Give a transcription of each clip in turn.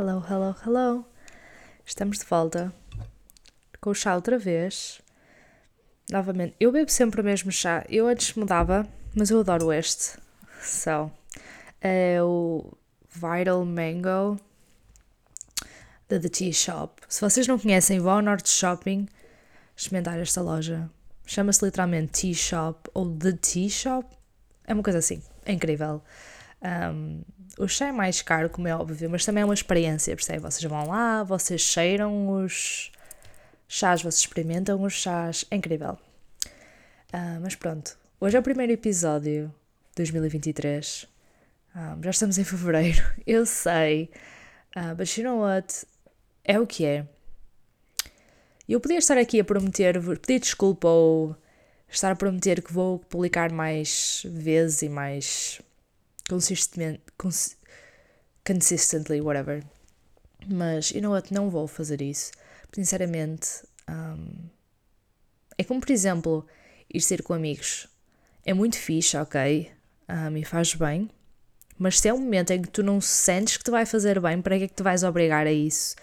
Hello, hello, hello. Estamos de volta com o chá outra vez. Novamente, eu bebo sempre o mesmo chá. Eu antes mudava, mas eu adoro este. So, é o Vital Mango da The Tea Shop. Se vocês não conhecem, vão ao Norte Shopping experimentar esta loja. Chama-se literalmente Tea Shop ou The Tea Shop. É uma coisa assim. É incrível. Um, o chá é mais caro, como é óbvio, mas também é uma experiência, percebe? Vocês vão lá, vocês cheiram os chás, vocês experimentam os chás, é incrível. Uh, mas pronto, hoje é o primeiro episódio de 2023. Um, já estamos em fevereiro, eu sei, uh, but you know what? É o que é. Eu podia estar aqui a prometer, pedir desculpa ou estar a prometer que vou publicar mais vezes e mais consistentemente, cons consistently, whatever. Mas, you know what, não vou fazer isso. Sinceramente, um, é como, por exemplo, ir ser com amigos. É muito fixe, ok, um, e faz bem, mas se é um momento em que tu não sentes que te vai fazer bem, para que é que te vais obrigar a isso?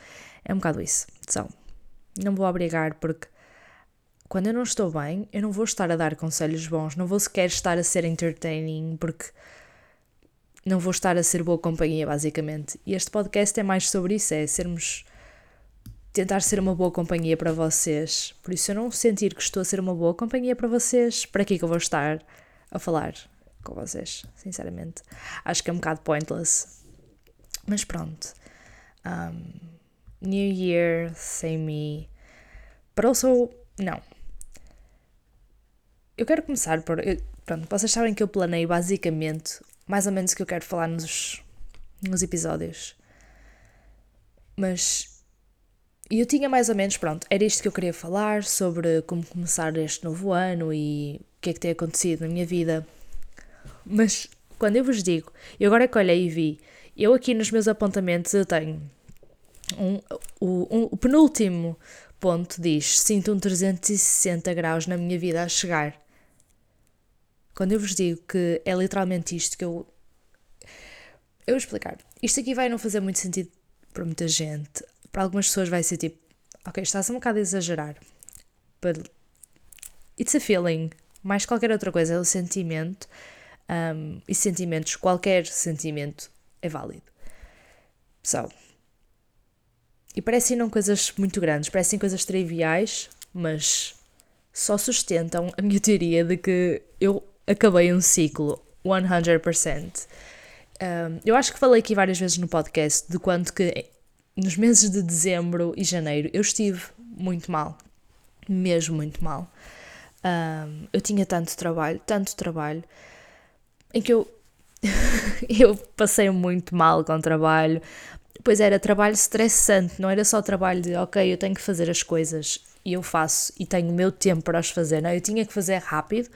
É um bocado isso. Então, não vou obrigar porque quando eu não estou bem, eu não vou estar a dar conselhos bons, não vou sequer estar a ser entertaining porque não vou estar a ser boa companhia, basicamente. E este podcast é mais sobre isso: é sermos. tentar ser uma boa companhia para vocês. Por isso, eu não sentir que estou a ser uma boa companhia para vocês, para que é que eu vou estar a falar com vocês? Sinceramente, acho que é um bocado pointless. Mas pronto. Um, New Year, same me. But also, não. Eu quero começar por. Eu, pronto, vocês sabem que eu planei basicamente mais ou menos o que eu quero falar nos, nos episódios. Mas eu tinha mais ou menos, pronto, era isto que eu queria falar sobre como começar este novo ano e o que é que tem acontecido na minha vida. Mas quando eu vos digo, eu agora é que olhei e vi, eu aqui nos meus apontamentos eu tenho um, o, um, o penúltimo ponto diz: Sinto um 360 graus na minha vida a chegar. Quando eu vos digo que é literalmente isto que eu. Eu vou explicar. Isto aqui vai não fazer muito sentido para muita gente. Para algumas pessoas vai ser tipo, ok, estás um bocado a exagerar. But it's a feeling. Mais qualquer outra coisa, é o sentimento. Um, e sentimentos, qualquer sentimento é válido. So. E parecem não coisas muito grandes, parecem coisas triviais, mas só sustentam a minha teoria de que eu acabei um ciclo 100%. Um, eu acho que falei aqui várias vezes no podcast de quanto que nos meses de dezembro e janeiro eu estive muito mal, mesmo muito mal. Um, eu tinha tanto trabalho, tanto trabalho, em que eu, eu passei muito mal com o trabalho. Pois era trabalho estressante, não era só trabalho de ok, eu tenho que fazer as coisas e eu faço e tenho o meu tempo para as fazer, não, eu tinha que fazer rápido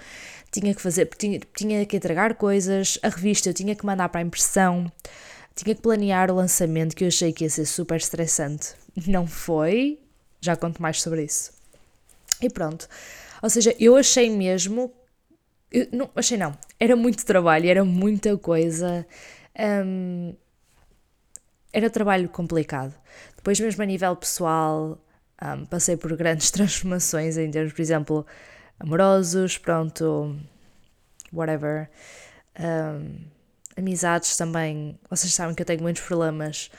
tinha que fazer, tinha, tinha que entregar coisas, a revista eu tinha que mandar para a impressão, tinha que planear o lançamento que eu achei que ia ser super estressante. Não foi, já conto mais sobre isso. E pronto. Ou seja, eu achei mesmo. Eu, não, achei não. Era muito trabalho, era muita coisa. Um, era trabalho complicado. Depois, mesmo a nível pessoal, um, passei por grandes transformações em termos, por exemplo, amorosos, pronto, whatever. Um, amizades também, vocês sabem que eu tenho muitos problemas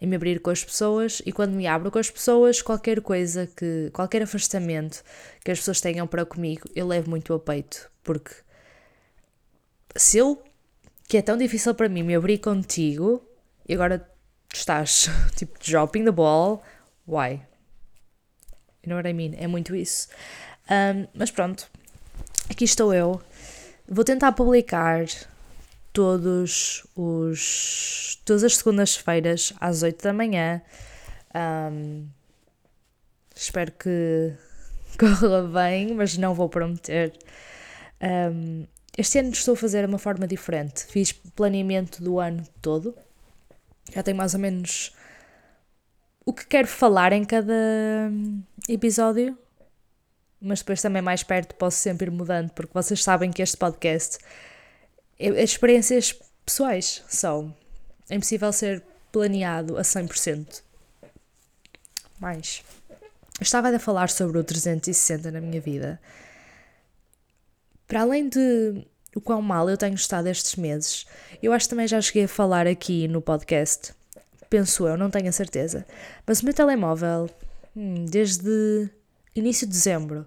em me abrir com as pessoas e quando me abro com as pessoas, qualquer coisa que, qualquer afastamento que as pessoas tenham para comigo, eu levo muito a peito, porque se eu, que é tão difícil para mim me abrir contigo e agora estás tipo dropping the ball, why? You know what I mean? É muito isso. Um, mas pronto, aqui estou eu. Vou tentar publicar todos os todas as segundas-feiras às 8 da manhã. Um, espero que corra bem, mas não vou prometer. Um, este ano estou a fazer de uma forma diferente. Fiz planeamento do ano todo. Já tenho mais ou menos o que quero falar em cada episódio mas depois também mais perto posso sempre ir mudando, porque vocês sabem que este podcast é, experiências pessoais, só. É impossível ser planeado a 100%. Mais. Eu estava a falar sobre o 360 na minha vida. Para além de o quão mal eu tenho estado estes meses, eu acho que também já cheguei a falar aqui no podcast. Penso eu, não tenho a certeza. Mas o meu telemóvel, hum, desde início de dezembro,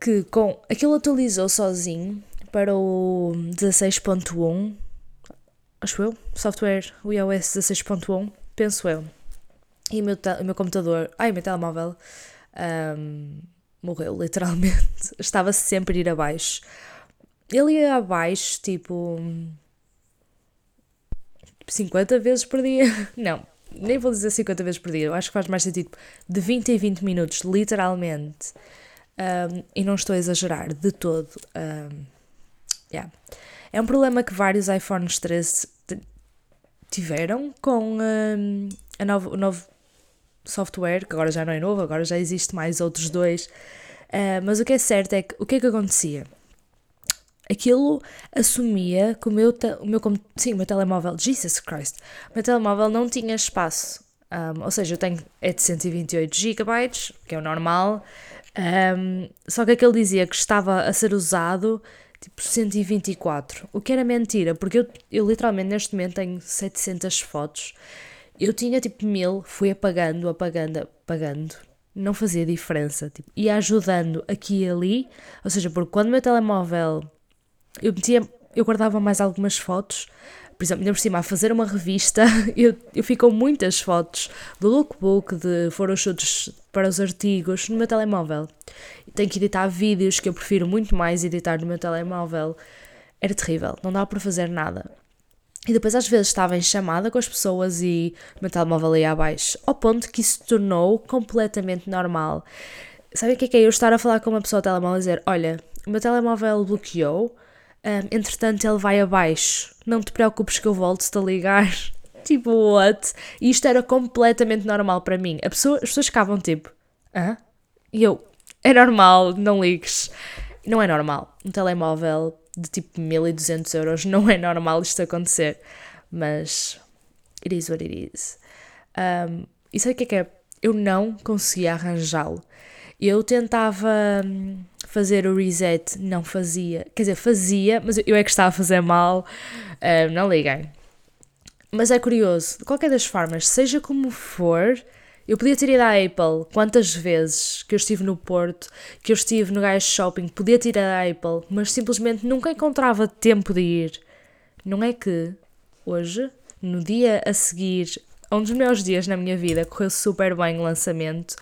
que com aquilo atualizou sozinho para o 16.1, acho eu, software o iOS 16.1, penso eu. E o meu, o meu computador, ai, o meu telemóvel um, morreu, literalmente. Estava sempre a ir abaixo. Ele ia abaixo, tipo. 50 vezes por dia. Não, nem vou dizer 50 vezes por dia. Eu acho que faz mais sentido. De 20 em 20 minutos, literalmente. Um, e não estou a exagerar de todo. Um, yeah. É um problema que vários iPhones 13 tiveram com um, a novo, o novo software, que agora já não é novo, agora já existe mais outros dois. Uh, mas o que é certo é que o que é que acontecia? Aquilo assumia que o meu, o meu, sim, o meu telemóvel, Jesus Christ, o meu telemóvel não tinha espaço. Um, ou seja, eu tenho é de 128 GB, que é o normal, um, só que aquele dizia que estava a ser usado tipo 124, o que era mentira, porque eu, eu literalmente neste momento tenho 700 fotos eu tinha tipo mil, fui apagando, apagando, apagando. Não fazia diferença. Tipo, ia ajudando aqui e ali. Ou seja, porque quando o meu telemóvel. Eu metia. Eu guardava mais algumas fotos. Por exemplo, ainda por cima, a fazer uma revista, eu, eu fico com muitas fotos do lookbook, de photoshoots para os artigos no meu telemóvel. Tenho que editar vídeos que eu prefiro muito mais editar no meu telemóvel. Era terrível, não dava para fazer nada. E depois às vezes estava em chamada com as pessoas e o meu telemóvel ia abaixo, ao ponto que isso tornou completamente normal. Sabe o que é que é eu estar a falar com uma pessoa ao telemóvel e dizer: Olha, o meu telemóvel bloqueou, um, entretanto ele vai abaixo, não te preocupes que eu volto-te a ligar. tipo, what? E isto era completamente normal para mim. Pessoa, as pessoas ficavam tipo: Hã? E eu: É normal, não ligues. Não é normal. Um telemóvel de tipo 1200 euros. Não é normal isto acontecer, mas it is what it is. Um, e sabe o que é que é? Eu não conseguia arranjá-lo. Eu tentava hum, fazer o reset, não fazia. Quer dizer, fazia, mas eu é que estava a fazer mal. Um, não liguem. Mas é curioso, de qualquer das formas, seja como for, eu podia ter ido à Apple quantas vezes que eu estive no Porto, que eu estive no Gás Shopping, podia ter ido à Apple, mas simplesmente nunca encontrava tempo de ir. Não é que hoje, no dia a seguir, um dos melhores dias na minha vida, correu super bem o lançamento.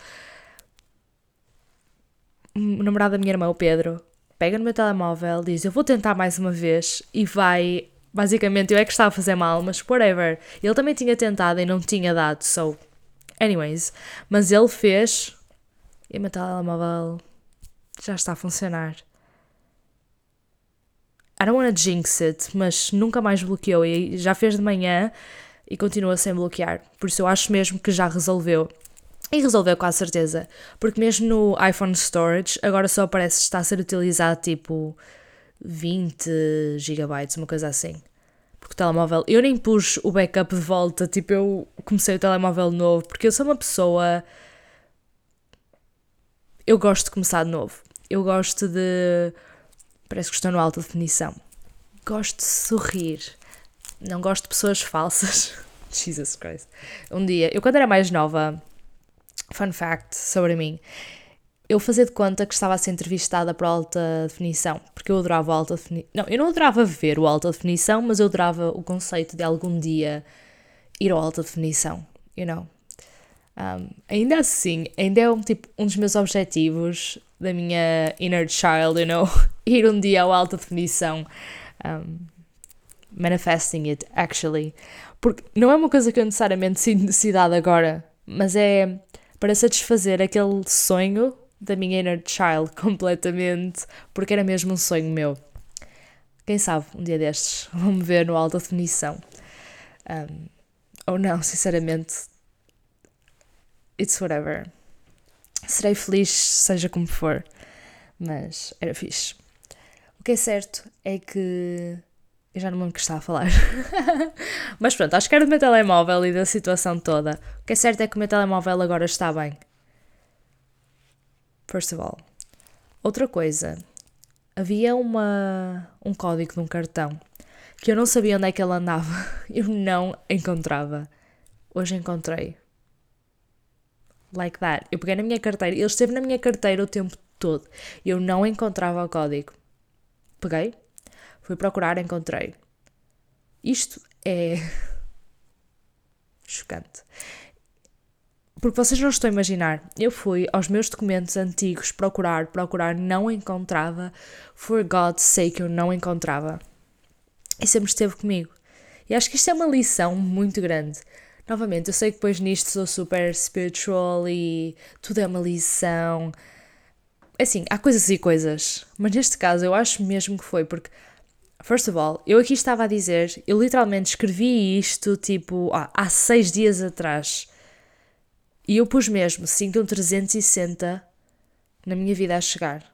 O namorado da minha irmã, o Pedro, pega no meu telemóvel, diz: Eu vou tentar mais uma vez e vai. Basicamente, eu é que estava a fazer mal, mas whatever. Ele também tinha tentado e não tinha dado, so Anyways, mas ele fez e o meu telemóvel já está a funcionar. I don't want to jinx it, mas nunca mais bloqueou e já fez de manhã e continua sem bloquear. Por isso eu acho mesmo que já resolveu. E resolveu com a certeza, porque mesmo no iPhone Storage agora só parece estar a ser utilizado tipo 20 GB, uma coisa assim porque o telemóvel. Eu nem pus o backup de volta, tipo, eu comecei o telemóvel novo, porque eu sou uma pessoa. Eu gosto de começar de novo. Eu gosto de. Parece que estou no alta definição. Gosto de sorrir. Não gosto de pessoas falsas. Jesus Christ. Um dia, eu quando era mais nova, fun fact sobre mim, eu fazia de conta que estava a ser entrevistada para alta definição, porque eu adorava a alta definição. Não, eu não adorava ver o alta definição, mas eu adorava o conceito de algum dia ir ao alta definição, you know. Um, ainda assim, ainda é um, tipo, um dos meus objetivos da minha inner child, you know, ir um dia ao alta definição. Um, manifesting it, actually. Porque não é uma coisa que eu necessariamente sinto necessidade agora, mas é para satisfazer aquele sonho da minha inner child completamente, porque era mesmo um sonho meu. Quem sabe, um dia destes, vão-me ver no alta definição. Um, ou não, sinceramente. It's whatever. Serei feliz, seja como for. Mas era fixe. O que é certo é que Eu já não me lembro que estava a falar. Mas pronto, acho que era do meu telemóvel e da situação toda. O que é certo é que o meu telemóvel agora está bem. First of all. Outra coisa. Havia uma, um código num cartão que eu não sabia onde é que ele andava. Eu não encontrava. Hoje encontrei. Like that. Eu peguei na minha carteira. Ele esteve na minha carteira o tempo todo. Eu não encontrava o código. Peguei, fui procurar, encontrei. Isto é chocante. Porque vocês não estão a imaginar. Eu fui aos meus documentos antigos procurar, procurar, não encontrava. For God's sake, eu não encontrava. E sempre esteve comigo. E acho que isto é uma lição muito grande. Novamente, eu sei que depois nisto sou super spiritual e tudo é uma lição. Assim, há coisas e coisas. Mas neste caso eu acho mesmo que foi, porque First of all, eu aqui estava a dizer, eu literalmente escrevi isto tipo há seis dias atrás. E eu pus mesmo 5 um 360 na minha vida a chegar.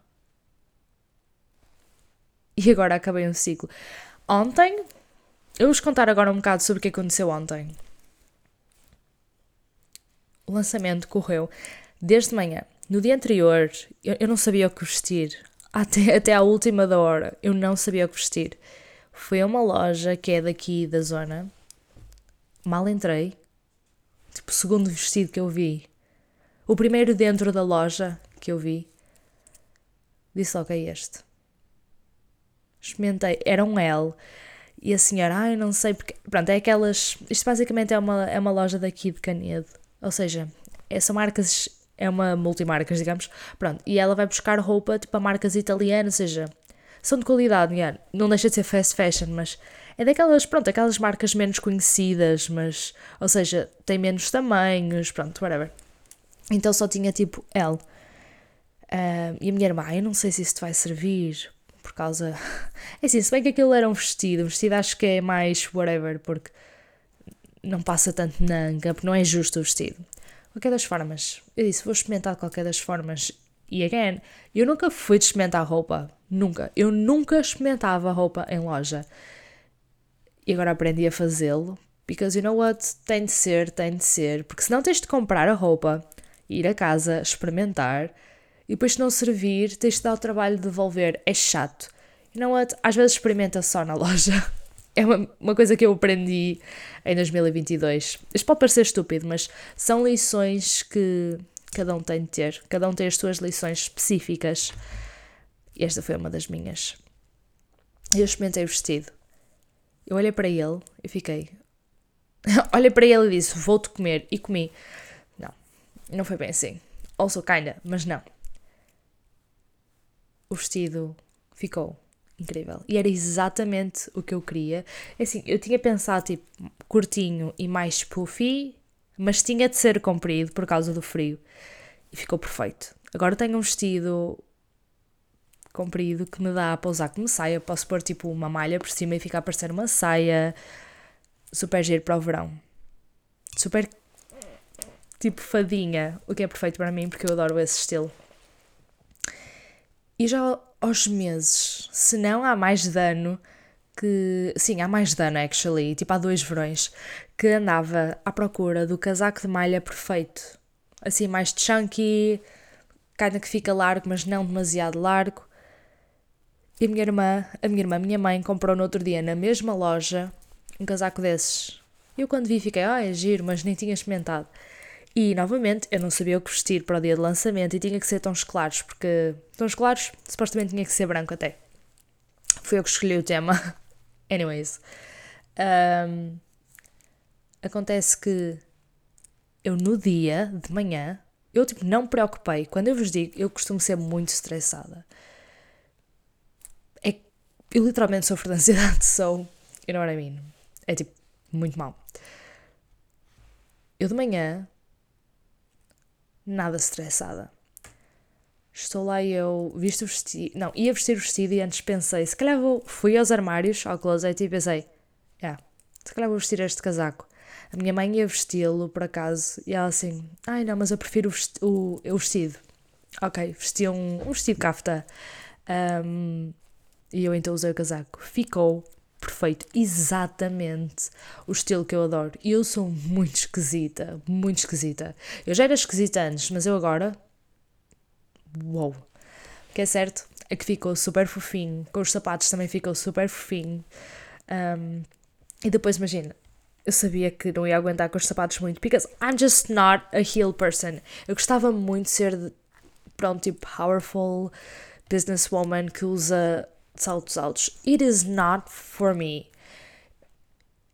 E agora acabei um ciclo. Ontem, eu vou-vos contar agora um bocado sobre o que aconteceu ontem. O lançamento correu desde manhã. No dia anterior, eu, eu não sabia o que vestir. Até, até à última da hora, eu não sabia o que vestir. Fui a uma loja que é daqui da zona. Mal entrei. Tipo, o segundo vestido que eu vi. O primeiro dentro da loja que eu vi. Disse logo, é este. Experimentei. Era um L. E a senhora, ai, não sei porque. Pronto, é aquelas. Isto basicamente é uma, é uma loja daqui de Canedo. Ou seja, é, são marcas é uma multimarcas, digamos. Pronto, e ela vai buscar roupa tipo a marcas italianas, ou seja, são de qualidade, não deixa de ser fast fashion, mas é daquelas, pronto, aquelas marcas menos conhecidas, mas, ou seja, tem menos tamanhos, pronto, whatever. Então só tinha tipo L. Uh, e a minha irmã, eu não sei se isso te vai servir, por causa. É assim, se bem que aquilo era um vestido, vestido acho que é mais whatever, porque não passa tanto nanga, porque não é justo o vestido qualquer das formas, eu disse, vou experimentar de qualquer das formas. E again, eu nunca fui de experimentar roupa. Nunca. Eu nunca experimentava roupa em loja. E agora aprendi a fazê-lo. Because you know what? Tem de ser, tem de ser. Porque senão tens de comprar a roupa, ir a casa, experimentar. E depois, se não servir, tens de dar o trabalho de devolver. É chato. You know what? Às vezes experimenta só na loja. É uma, uma coisa que eu aprendi em 2022. Isto pode parecer estúpido, mas são lições que cada um tem de ter. Cada um tem as suas lições específicas. E esta foi uma das minhas. Eu experimentei o vestido. Eu olhei para ele e fiquei. olhei para ele e disse: Vou-te comer. E comi. Não, não foi bem assim. Also, kinda, mas não. O vestido ficou incrível. E era exatamente o que eu queria. É assim, eu tinha pensado tipo curtinho e mais puffy, mas tinha de ser comprido por causa do frio. E ficou perfeito. Agora tenho um vestido comprido que me dá para usar como saia. Posso pôr tipo uma malha por cima e ficar a parecer uma saia. Super giro para o verão. Super tipo fadinha, o que é perfeito para mim porque eu adoro esse estilo. E já aos meses, se não há mais dano que. Sim, há mais dano, actually. Tipo, há dois verões que andava à procura do casaco de malha perfeito. Assim, mais chunky, cada que fica largo, mas não demasiado largo. E a minha irmã, a minha irmã, a minha mãe, comprou no outro dia na mesma loja um casaco desses. Eu quando vi fiquei, ah, é giro, mas nem tinha experimentado. E novamente eu não sabia o que vestir para o dia de lançamento e tinha que ser tons claros, porque tons claros supostamente tinha que ser branco até. Fui eu que escolhi o tema. Anyways. Um, acontece que eu no dia de manhã, eu tipo não me preocupei. Quando eu vos digo, eu costumo ser muito estressada. É eu literalmente sofro de ansiedade, so you know what I mean. É tipo muito mal. Eu de manhã nada estressada. Estou lá e eu visto o vestido. Não, ia vestir o vestido e antes pensei, se calhar vou. Fui aos armários, ao closet e pensei, yeah, se calhar vou vestir este casaco. A minha mãe ia vesti-lo por acaso e ela assim, ai não, mas eu prefiro o, vesti o, o vestido. Ok, vesti um, um vestido cafta. Um, e eu então usei o casaco. Ficou perfeito, exatamente o estilo que eu adoro. E eu sou muito esquisita, muito esquisita. Eu já era esquisita antes, mas eu agora. Uou! O que é certo é que ficou super fofinho, com os sapatos também ficou super fofinho. Um, e depois imagina, eu sabia que não ia aguentar com os sapatos muito, because I'm just not a heel person. Eu gostava muito de ser, pronto, tipo, powerful businesswoman que usa saltos altos. It is not for me.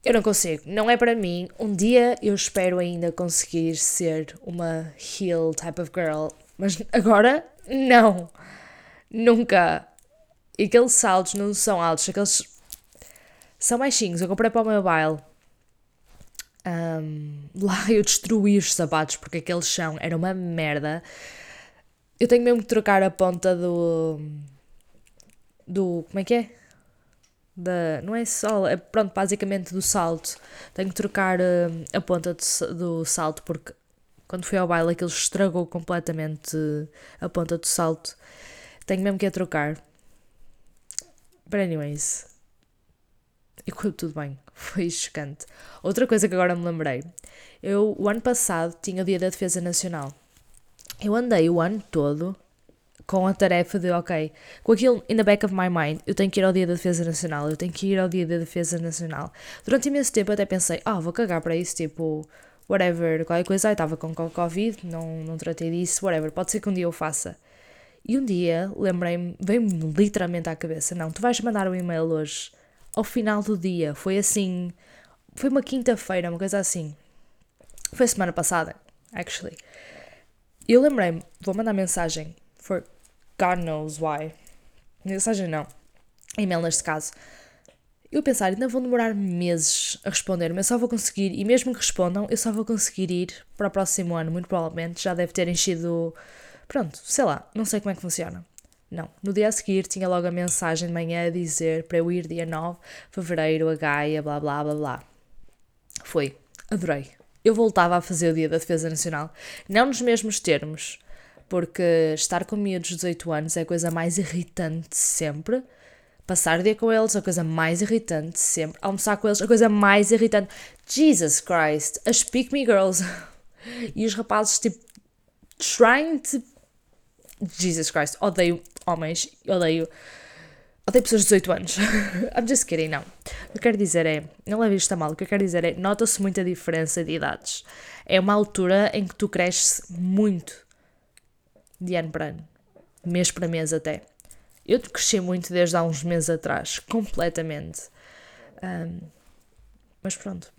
Eu não consigo, não é para mim. Um dia eu espero ainda conseguir ser uma heel type of girl, mas agora não. Nunca. E aqueles saltos não são altos, aqueles são baixinhos. Eu comprei para o meu baile. Um, lá eu destruí os sapatos porque aquele chão era uma merda. Eu tenho mesmo que trocar a ponta do. Do. como é que é? Da, não é só, é pronto, basicamente do salto. Tenho que trocar uh, a ponta do, do salto porque quando fui ao baile aquilo estragou completamente a ponta do salto. Tenho mesmo que a trocar. But anyways. E tudo bem. Foi chocante. Outra coisa que agora me lembrei. Eu, o ano passado, tinha o Dia da Defesa Nacional. Eu andei o ano todo com a tarefa de, ok, com aquilo in the back of my mind, eu tenho que ir ao Dia da Defesa Nacional, eu tenho que ir ao Dia da Defesa Nacional. Durante imenso tempo até pensei, ah, oh, vou cagar para isso, tipo, whatever, qualquer coisa, estava com Covid, não, não tratei disso, whatever, pode ser que um dia eu faça. E um dia, lembrei-me, veio-me literalmente à cabeça: não, tu vais mandar um e-mail hoje, ao final do dia. Foi assim. Foi uma quinta-feira, uma coisa assim. Foi semana passada, actually. Eu lembrei-me: vou mandar mensagem, for God knows why. Mensagem não, e-mail neste caso. Eu pensar, ainda vão demorar meses a responder, mas só vou conseguir, e mesmo que respondam, eu só vou conseguir ir para o próximo ano, muito provavelmente. Já deve ter enchido Pronto, sei lá, não sei como é que funciona. Não. No dia a seguir tinha logo a mensagem de manhã a dizer para eu ir dia 9 de fevereiro a Gaia, blá blá blá blá. Foi. Adorei. Eu voltava a fazer o Dia da Defesa Nacional. Não nos mesmos termos, porque estar com miúdos de 18 anos é a coisa mais irritante sempre. Passar o dia com eles é a coisa mais irritante sempre. Almoçar com eles é a coisa mais irritante. Jesus Christ! As Pick Me Girls. E os rapazes, tipo, trying to Jesus Christ, odeio homens, odeio. Odeio pessoas de 18 anos. I'm just kidding, não. O que eu quero dizer é. Não leve isto a mal. O que eu quero dizer é. Nota-se muita diferença de idades. É uma altura em que tu cresces muito. De ano para ano. Mês para mês até. Eu cresci muito desde há uns meses atrás. Completamente. Um, mas pronto.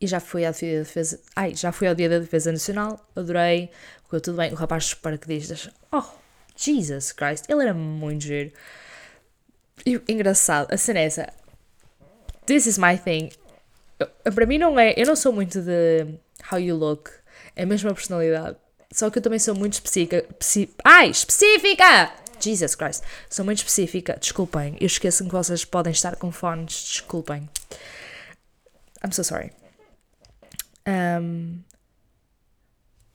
E já fui ao dia da defesa. Ai, já fui ao dia da defesa nacional. Adorei ficou tudo bem. O rapaz dos paraquedistas, oh, Jesus Christ, ele era muito giro. E engraçado, a cena é essa. This is my thing. Eu, para mim não é. Eu não sou muito de how you look. É a mesma personalidade. Só que eu também sou muito específica. Ai, específica! Jesus Christ. Sou muito específica. Desculpem. Eu esqueço que vocês podem estar com fones. Desculpem. I'm so sorry. Um,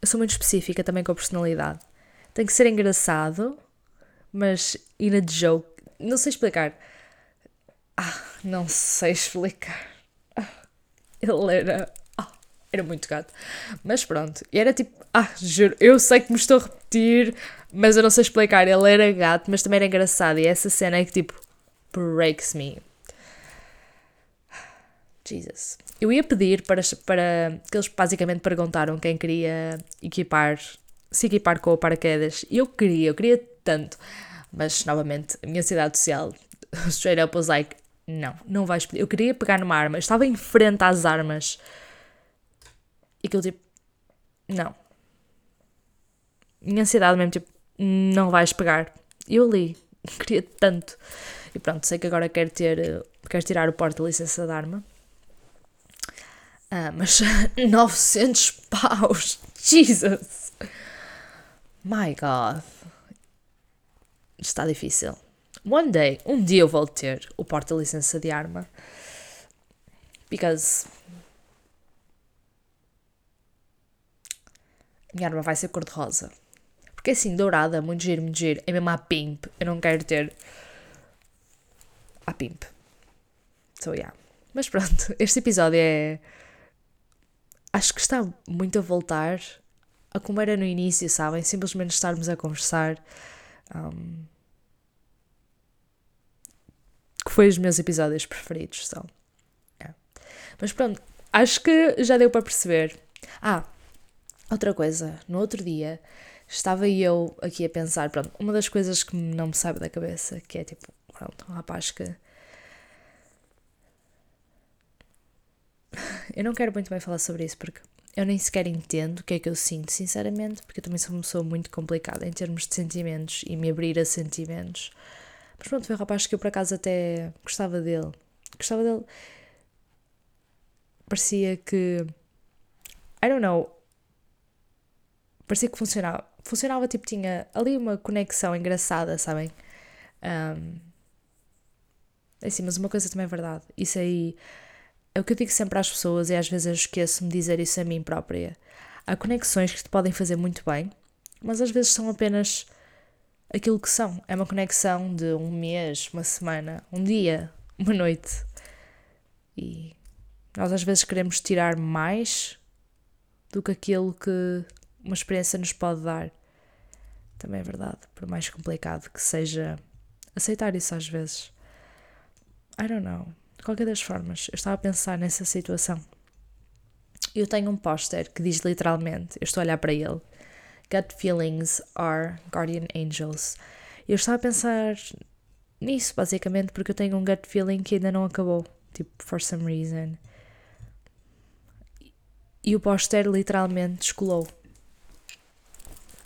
eu sou muito específica também com a personalidade. Tem que ser engraçado, mas in a joke. Não sei explicar. Ah, não sei explicar. Ah, ele era. Muito gato. Mas pronto. Era tipo. Ah, juro, eu sei que me estou a repetir, mas eu não sei explicar. Ele era gato, mas também era engraçado. E essa cena é que tipo. breaks me. Jesus. Eu ia pedir para, para que eles basicamente perguntaram quem queria equipar, se equipar com o paraquedas. E eu queria, eu queria tanto. Mas, novamente, a minha cidade social, straight up was like, não, não vais pedir. Eu queria pegar numa arma, eu estava em frente às armas. Aquilo tipo, não. Minha ansiedade mesmo, tipo, não vais pegar. Eu li, queria tanto. E pronto, sei que agora quero ter, quero tirar o porta-licença da arma ah, mas 900 paus! Jesus! My God! Está difícil. One day, um dia eu vou ter o porta-licença de arma. Because. Minha arma vai ser cor-de-rosa. Porque assim, dourada, muito giro, muito giro. É mesmo a pimp. Eu não quero ter. A pimp. So, yeah. Mas pronto, este episódio é. Acho que está muito a voltar a como era no início, sabem? Simplesmente estarmos a conversar. Um, que foi os meus episódios preferidos, são. Yeah. Mas pronto, acho que já deu para perceber. Ah, outra coisa, no outro dia estava eu aqui a pensar, pronto, uma das coisas que não me sabe da cabeça, que é tipo, pronto, um rapaz que. Eu não quero muito bem falar sobre isso porque eu nem sequer entendo o que é que eu sinto, sinceramente, porque eu também sou uma pessoa muito complicada em termos de sentimentos e me abrir a sentimentos. Mas pronto, foi um rapaz que eu por acaso até gostava dele. Gostava dele. Parecia que. I don't know. Parecia que funcionava. Funcionava tipo, tinha ali uma conexão engraçada, sabem? Um, é assim, mas uma coisa também é verdade. Isso aí é o que eu digo sempre às pessoas e às vezes eu esqueço-me de dizer isso a mim própria. Há conexões que te podem fazer muito bem, mas às vezes são apenas aquilo que são. É uma conexão de um mês, uma semana, um dia, uma noite. E nós às vezes queremos tirar mais do que aquilo que uma experiência nos pode dar. Também é verdade, por mais complicado que seja aceitar isso às vezes. I don't know. De qualquer das formas, eu estava a pensar nessa situação. Eu tenho um póster que diz literalmente, eu estou a olhar para ele, Gut feelings are guardian angels. Eu estava a pensar nisso, basicamente, porque eu tenho um gut feeling que ainda não acabou. Tipo, for some reason. E o póster literalmente descolou.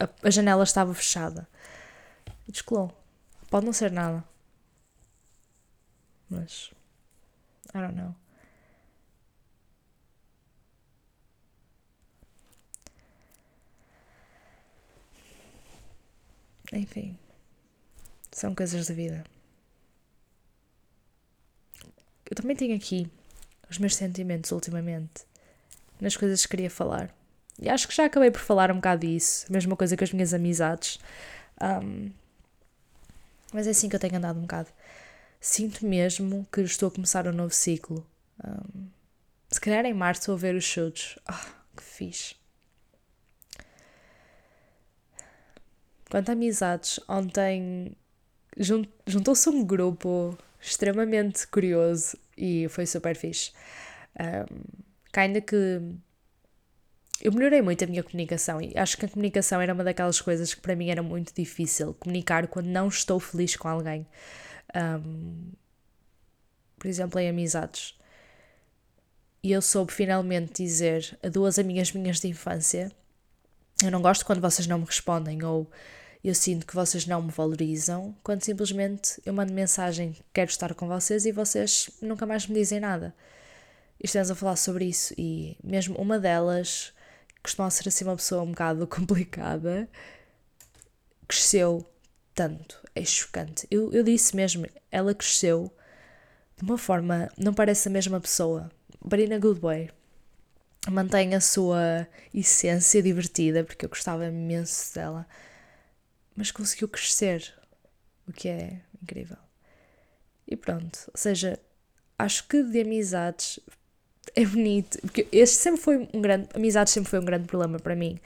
A, a janela estava fechada. E descolou. Pode não ser nada. Mas. I don't know. Enfim, são coisas da vida. Eu também tenho aqui os meus sentimentos ultimamente, nas coisas que queria falar. E acho que já acabei por falar um bocado disso, mesma coisa que as minhas amizades. Um, mas é assim que eu tenho andado um bocado. Sinto mesmo que estou a começar um novo ciclo. Um, se calhar em março vou ver os shows. Oh, que fixe. Quanto a amizades, ontem juntou-se um grupo extremamente curioso e foi super fixe. Um, ainda que eu melhorei muito a minha comunicação e acho que a comunicação era uma daquelas coisas que para mim era muito difícil comunicar quando não estou feliz com alguém. Um, por exemplo, em amizades. E eu soube finalmente dizer a duas amigas minhas de infância: Eu não gosto quando vocês não me respondem, ou eu sinto que vocês não me valorizam quando simplesmente eu mando mensagem quero estar com vocês e vocês nunca mais me dizem nada. E estamos a falar sobre isso e mesmo uma delas, costuma ser assim uma pessoa um bocado complicada, cresceu tanto. É chocante. Eu, eu disse mesmo, ela cresceu de uma forma, não parece a mesma pessoa, but in a good way. Mantém a sua essência divertida, porque eu gostava imenso dela mas conseguiu crescer, o que é incrível. E pronto, ou seja, acho que de amizades é bonito, porque este sempre foi um grande, amizades sempre foi um grande problema para mim.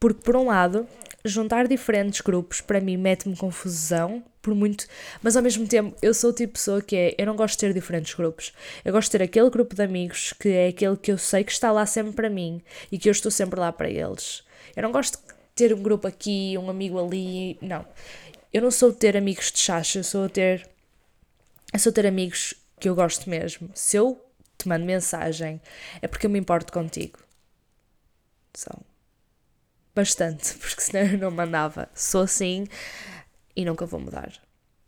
Porque por um lado, juntar diferentes grupos para mim mete-me confusão, por muito, mas ao mesmo tempo eu sou o tipo de pessoa que é, eu não gosto de ter diferentes grupos. Eu gosto de ter aquele grupo de amigos que é aquele que eu sei que está lá sempre para mim e que eu estou sempre lá para eles. Eu não gosto de ter um grupo aqui, um amigo ali. Não. Eu não sou ter amigos de chacha, eu sou ter. Eu sou ter amigos que eu gosto mesmo. Se eu te mando mensagem, é porque eu me importo contigo. São. Bastante, porque senão eu não mandava. Sou assim e nunca vou mudar.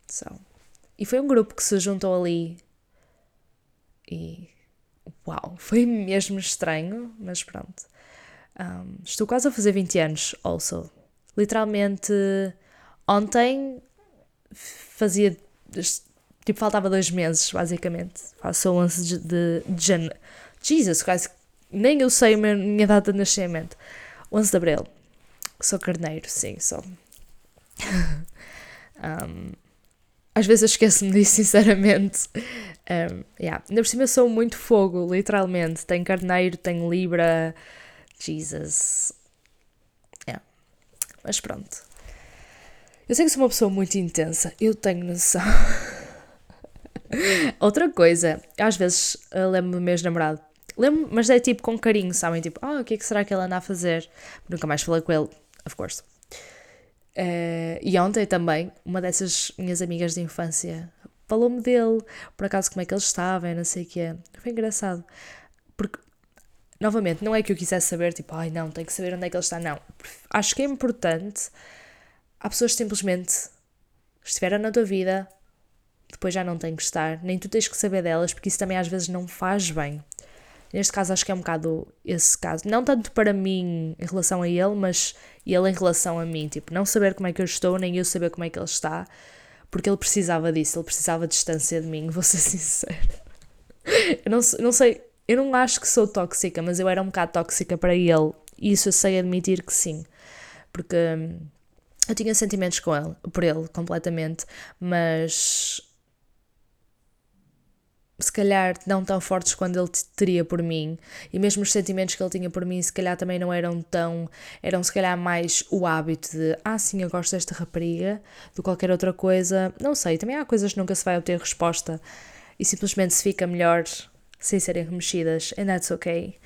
São. E foi um grupo que se juntou ali e. Uau! Foi mesmo estranho, mas pronto. Um, estou quase a fazer 20 anos, also. Literalmente, ontem fazia. Tipo, faltava dois meses, basicamente. Faço 11 de, de, de janeiro. Jesus, quase. Nem eu sei a minha data de nascimento. 11 de abril. Sou carneiro, sim, sou. um, às vezes eu esqueço-me disso, sinceramente. Um, yeah. Ainda por cima sou muito fogo, literalmente. Tenho carneiro, tenho libra. Jesus. Yeah. Mas pronto. Eu sei que sou uma pessoa muito intensa. Eu tenho noção. Outra coisa, às vezes lembro-me do meu ex-namorado. Lembro, mas é tipo com carinho, sabem? Tipo, ah, oh, o que é que será que ele anda a fazer? Nunca mais falei com ele, of course. Uh, e ontem também, uma dessas minhas amigas de infância falou-me dele, por acaso como é que ele estava, não sei o que é. Foi engraçado. Porque, novamente, não é que eu quisesse saber, tipo, ai não, tenho que saber onde é que ele está, não. Acho que é importante. Há pessoas que simplesmente estiveram na tua vida, depois já não têm que estar, nem tu tens que saber delas, porque isso também às vezes não faz bem. Neste caso, acho que é um bocado esse caso. Não tanto para mim em relação a ele, mas ele em relação a mim. Tipo, não saber como é que eu estou, nem eu saber como é que ele está, porque ele precisava disso, ele precisava de distância de mim, vou ser sincera. Eu não, não sei, eu não acho que sou tóxica, mas eu era um bocado tóxica para ele. E isso eu sei admitir que sim. Porque hum, eu tinha sentimentos com ele, por ele, completamente, mas se calhar não tão fortes quando ele teria por mim, e mesmo os sentimentos que ele tinha por mim, se calhar também não eram tão. eram se calhar mais o hábito de ah, sim, eu gosto desta rapariga, do qualquer outra coisa. Não sei, também há coisas que nunca se vai obter resposta e simplesmente se fica melhor sem serem remexidas, and that's okay.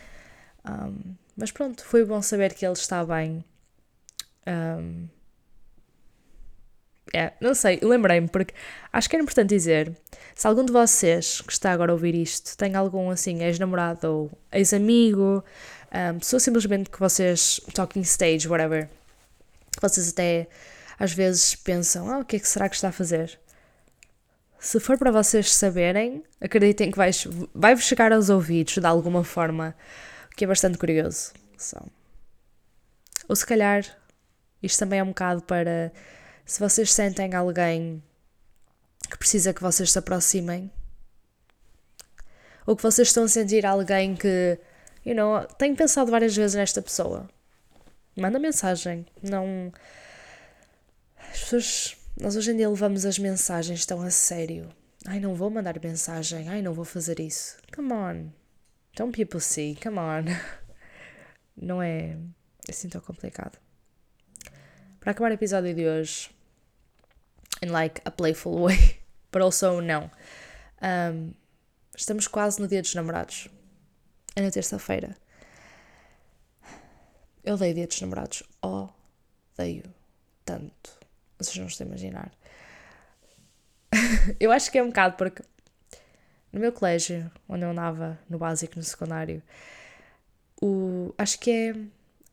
Um, mas pronto, foi bom saber que ele está bem. Um, é, não sei, lembrei-me, porque acho que é importante dizer: se algum de vocês que está agora a ouvir isto tem algum assim, ex-namorado ou ex-amigo, um, pessoa simplesmente que vocês, talking stage, whatever, vocês até às vezes pensam: ah, o que é que será que está a fazer? Se for para vocês saberem, acreditem que vai-vos vai chegar aos ouvidos de alguma forma, o que é bastante curioso. So. Ou se calhar, isto também é um bocado para se vocês sentem alguém que precisa que vocês se aproximem, ou que vocês estão a sentir alguém que, you know, tenho pensado várias vezes nesta pessoa, manda mensagem. Não. As pessoas. Nós hoje em dia levamos as mensagens tão a sério. Ai, não vou mandar mensagem. Ai, não vou fazer isso. Come on. Don't people see. Come on. Não é assim tão complicado. Para acabar o episódio de hoje, in like a playful way, but also não. Um, estamos quase no dia dos namorados. É na terça-feira. Eu odeio dia dos namorados. Odeio tanto. Vocês não estão a imaginar. eu acho que é um bocado porque no meu colégio, onde eu andava, no básico, no secundário, o, acho que é,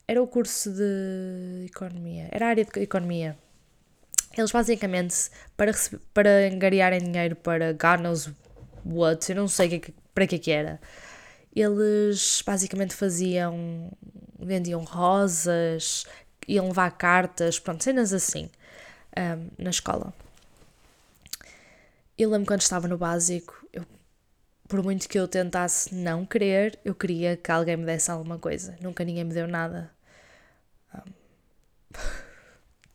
era o curso de economia, era a área de economia. Eles basicamente, para, para angariarem dinheiro para God knows what, eu não sei que, para que que era, eles basicamente faziam, vendiam rosas, iam levar cartas, pronto, cenas assim, um, na escola. Eu lembro quando estava no básico, eu, por muito que eu tentasse não querer, eu queria que alguém me desse alguma coisa. Nunca ninguém me deu nada. Um,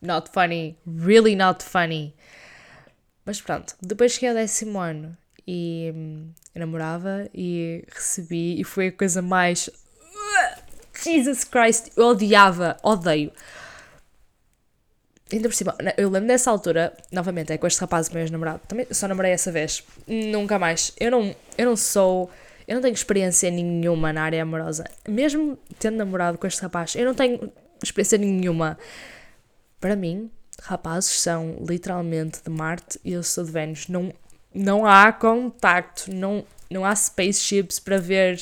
not funny, really not funny. Mas pronto, depois cheguei ao décimo ano e hum, namorava e recebi e foi a coisa mais. Jesus Christ, eu odiava, odeio. Ainda por cima, eu lembro dessa altura, novamente, é com este rapaz, meu ex-namorado, também só namorei essa vez, nunca mais. Eu não, eu não sou, eu não tenho experiência nenhuma na área amorosa. Mesmo tendo namorado com este rapaz, eu não tenho experiência nenhuma. Para mim, rapazes são literalmente de Marte e eu sou de Vênus. Não, não há contacto, não, não há spaceships para ver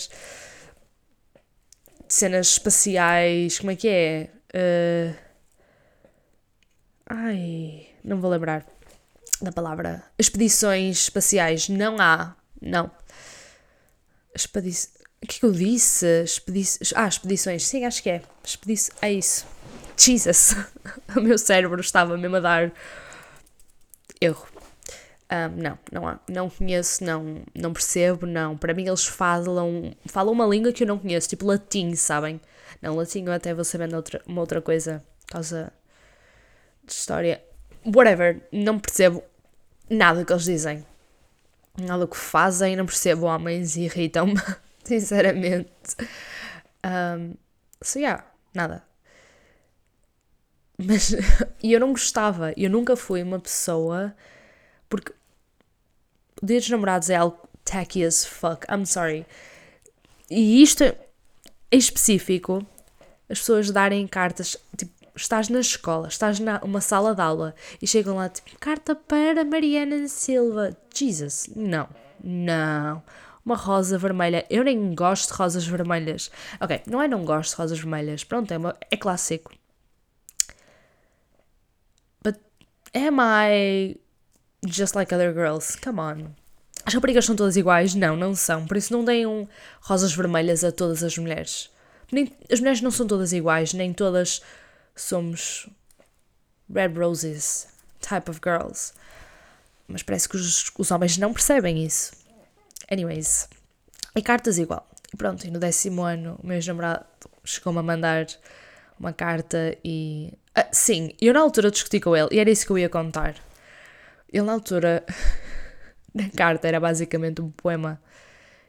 cenas espaciais. Como é que é? Uh... Ai, não vou lembrar da palavra. Expedições espaciais. Não há. Não. Expedi... O que é que eu disse? Expedi... Ah, expedições. Sim, acho que é. Expedi... É isso. Jesus, o meu cérebro estava mesmo a dar erro. Um, não, não há. Não conheço, não, não percebo, não. Para mim eles falam, falam uma língua que eu não conheço, tipo latim, sabem? Não, latim eu até vou sabendo outra, uma outra coisa, por causa de história. Whatever, não percebo nada que eles dizem. nada que fazem, não percebo homens irritam-me, sinceramente. Um, so yeah, nada. Mas e eu não gostava, eu nunca fui uma pessoa porque o dia dos namorados é algo tacky as fuck, I'm sorry. E isto é específico, as pessoas darem cartas, tipo, estás na escola, estás numa sala de aula e chegam lá tipo, carta para Mariana Silva. Jesus, não, não. Uma rosa vermelha. Eu nem gosto de rosas vermelhas. Ok, não é não gosto de rosas vermelhas. Pronto, é, uma, é clássico. But am I just like other girls? Come on. As raparigas são todas iguais? Não, não são. Por isso não deem rosas vermelhas a todas as mulheres. Nem, as mulheres não são todas iguais, nem todas somos red roses type of girls. Mas parece que os, os homens não percebem isso. Anyways, e cartas igual. E pronto, e no décimo ano o meu namorado chegou-me a mandar uma carta e. Ah, sim, eu na altura discuti com ele e era isso que eu ia contar. Ele na altura, na carta era basicamente um poema.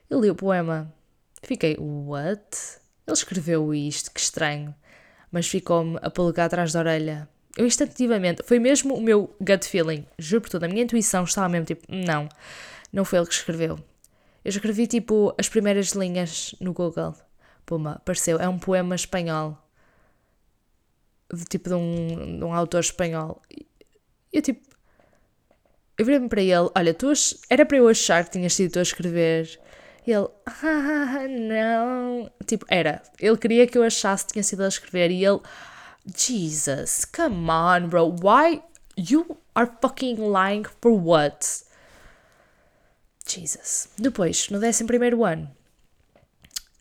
Eu li o poema, fiquei, what? Ele escreveu isto, que estranho mas ficou-me a polegar atrás da orelha. Eu instantivamente, foi mesmo o meu gut feeling, juro por tudo, a minha intuição estava mesmo tipo, não, não foi ele que escreveu. Eu escrevi tipo as primeiras linhas no Google. Puma, apareceu, é um poema espanhol. De, tipo de um, de um autor espanhol. Eu tipo, eu virei-me para ele, olha, tu era para eu achar que tinhas sido tu a escrever e ele, ah, não. Tipo, era. Ele queria que eu achasse que tinha sido a escrever. E ele, Jesus, come on, bro. Why? You are fucking lying for what? Jesus. Depois, no 11 ano,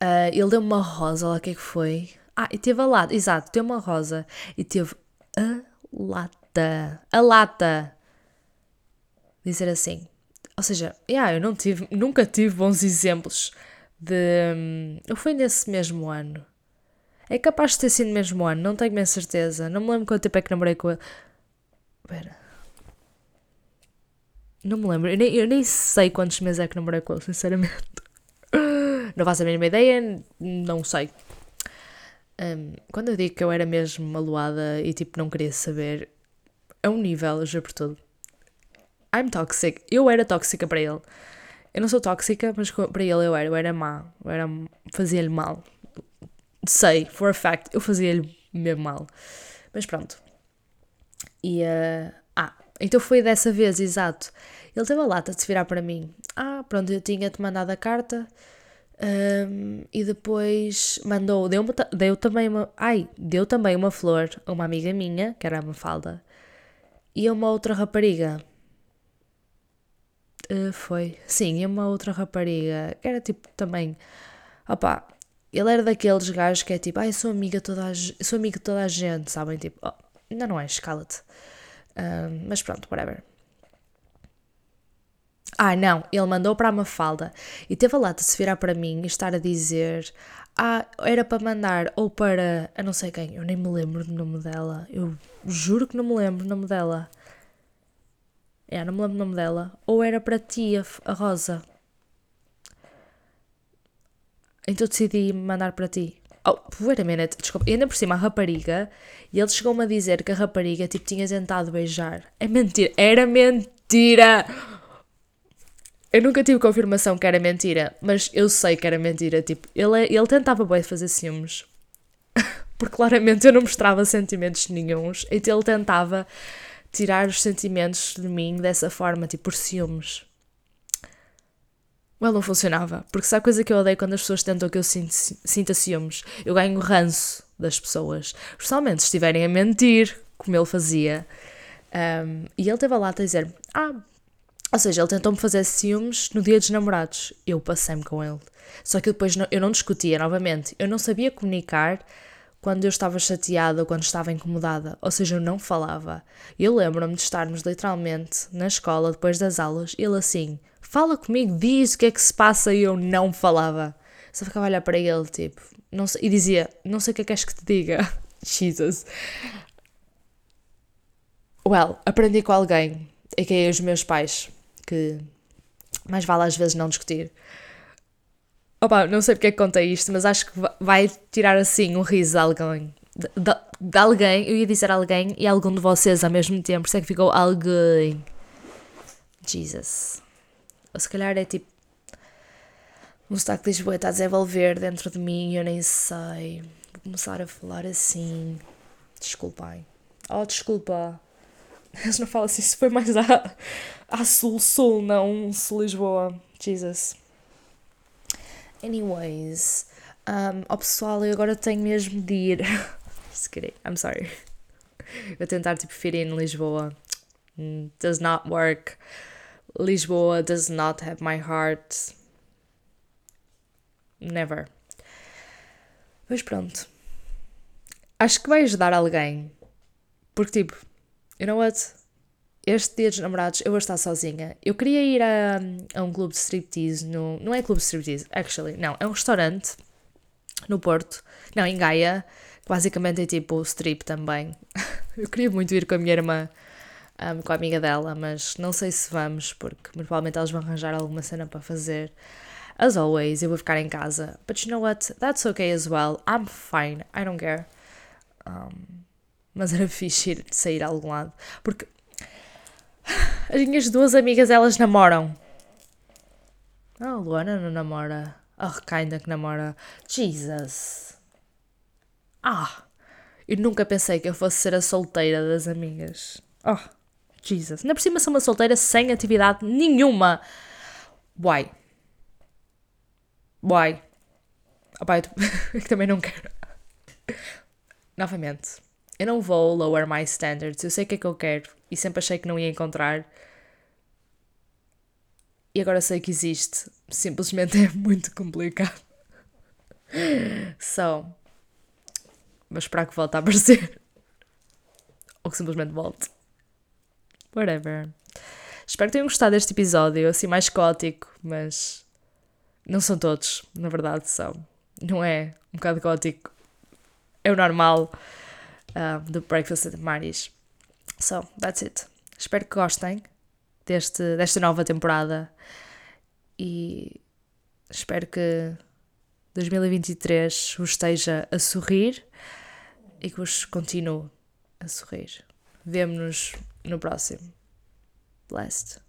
uh, ele deu uma rosa, lá o que é que foi? Ah, e teve a lata, exato, deu uma rosa e teve a lata. A lata. Dizer assim. Ou seja, yeah, eu não tive, nunca tive bons exemplos de. Hum, foi nesse mesmo ano. É capaz de ter sido no mesmo ano, não tenho bem certeza. Não me lembro quanto tempo é que namorei com ele. Espera. Não me lembro. Eu nem, eu nem sei quantos meses é que namorei com ele, sinceramente. Não faço a mínima ideia, não sei. Um, quando eu digo que eu era mesmo maluada e tipo não queria saber, é um nível, já por tudo. I'm toxic. Eu era tóxica para ele. Eu não sou tóxica, mas para ele eu era. Eu era má. Eu era, fazia-lhe mal. Sei, for a fact, eu fazia-lhe mesmo mal. Mas pronto. E. Uh, ah, então foi dessa vez, exato. Ele teve a lata de se virar para mim. Ah, pronto, eu tinha-te mandado a carta. Um, e depois mandou, deu, deu também uma, ai, deu também uma flor a uma amiga minha, que era a Mafalda, e a uma outra rapariga, Uh, foi. Sim, e uma outra rapariga, que era tipo também. Opá, ele era daqueles gajos que é tipo, ai, sou amiga toda a, sou amiga de toda a gente, sabem? Tipo, oh, ainda não é, escala-te. Uh, mas pronto, whatever. Ah, não, ele mandou para a Mafalda e teve a de se virar para mim e estar a dizer: Ah, era para mandar ou para. a não sei quem, eu nem me lembro do nome dela. Eu juro que não me lembro do nome dela. É, não me lembro o nome dela. Ou era para ti, a, a Rosa. Então decidi mandar para ti. Oh, wait a minute, desculpa. E ainda por cima a rapariga, e ele chegou-me a dizer que a rapariga tipo, tinha tentado beijar. É mentira, era mentira! Eu nunca tive confirmação que era mentira, mas eu sei que era mentira. Tipo, ele, ele tentava bem fazer ciúmes. Porque claramente eu não mostrava sentimentos nenhums. Então ele tentava tirar os sentimentos de mim dessa forma, tipo por ciúmes. Well, não funcionava. Porque sabe a coisa que eu odeio quando as pessoas tentam que eu sinta, ciúmes? Eu ganho ranço das pessoas. Especialmente se estiverem a mentir, como ele fazia. Um, e ele teve a lata a dizer: Ah, ou seja, ele tentou-me fazer ciúmes no dia dos namorados. Eu passei-me com ele. Só que depois não, eu não discutia novamente. Eu não sabia comunicar quando eu estava chateada ou quando estava incomodada, ou seja, eu não falava. Eu lembro-me de estarmos literalmente na escola depois das aulas, ele assim, fala comigo, diz o que é que se passa e eu não falava. Só ficava a olhar para ele, tipo, não sei, e dizia, não sei o que é que queres que te diga. Jesus. Well, aprendi com alguém, e que é os meus pais, que mais vale às vezes não discutir. Opa, não sei porque é que contei isto, mas acho que vai tirar assim um riso de alguém. De, de, de, alguém, eu ia dizer alguém e algum de vocês ao mesmo tempo, isso é que ficou alguém. Jesus. Ou se calhar é tipo. Um sotaque de Lisboa está a desenvolver dentro de mim eu nem sei. Vou começar a falar assim. Desculpem. Oh, desculpa. Eles não falam assim, se foi mais a, a sul-sul, não sul-Lisboa. Jesus. Anyways, um, oh pessoal, eu agora tenho mesmo de ir. Just kidding, I'm sorry. Eu tentar tipo fit in Lisboa. Does not work. Lisboa does not have my heart. Never. Mas pronto. Acho que vai ajudar alguém. Porque tipo, you know what? Este dia dos namorados eu vou estar sozinha. Eu queria ir a, a um clube de striptease no. Não é clube de striptease, actually. Não, é um restaurante no Porto. Não, em Gaia. Basicamente é tipo strip também. eu queria muito ir com a minha irmã, um, com a amiga dela, mas não sei se vamos, porque provavelmente elas vão arranjar alguma cena para fazer. As always, eu vou ficar em casa. But you know what? That's okay as well. I'm fine. I don't care. Um, mas era fixe ir sair a algum lado. Porque as minhas duas amigas, elas namoram. A Luana não namora. A Recainda que namora. Jesus. Ah, eu nunca pensei que eu fosse ser a solteira das amigas. Oh, Jesus. Ainda por cima sou uma solteira sem atividade nenhuma. Why? Why? Oh, pai, eu também não quero. Novamente, eu não vou lower my standards. Eu sei o que é que eu quero e sempre achei que não ia encontrar. E agora sei que existe. Simplesmente é muito complicado. So. Mas esperar que volte a aparecer. Ou que simplesmente volte. Whatever. Espero que tenham gostado deste episódio, assim mais gótico, mas não são todos, na verdade são. Não é um bocado gótico. É o normal um, do Breakfast at Marty's. So, that's it. Espero que gostem deste, desta nova temporada e espero que 2023 vos esteja a sorrir e que vos continue a sorrir. Vemo-nos no próximo. Blessed.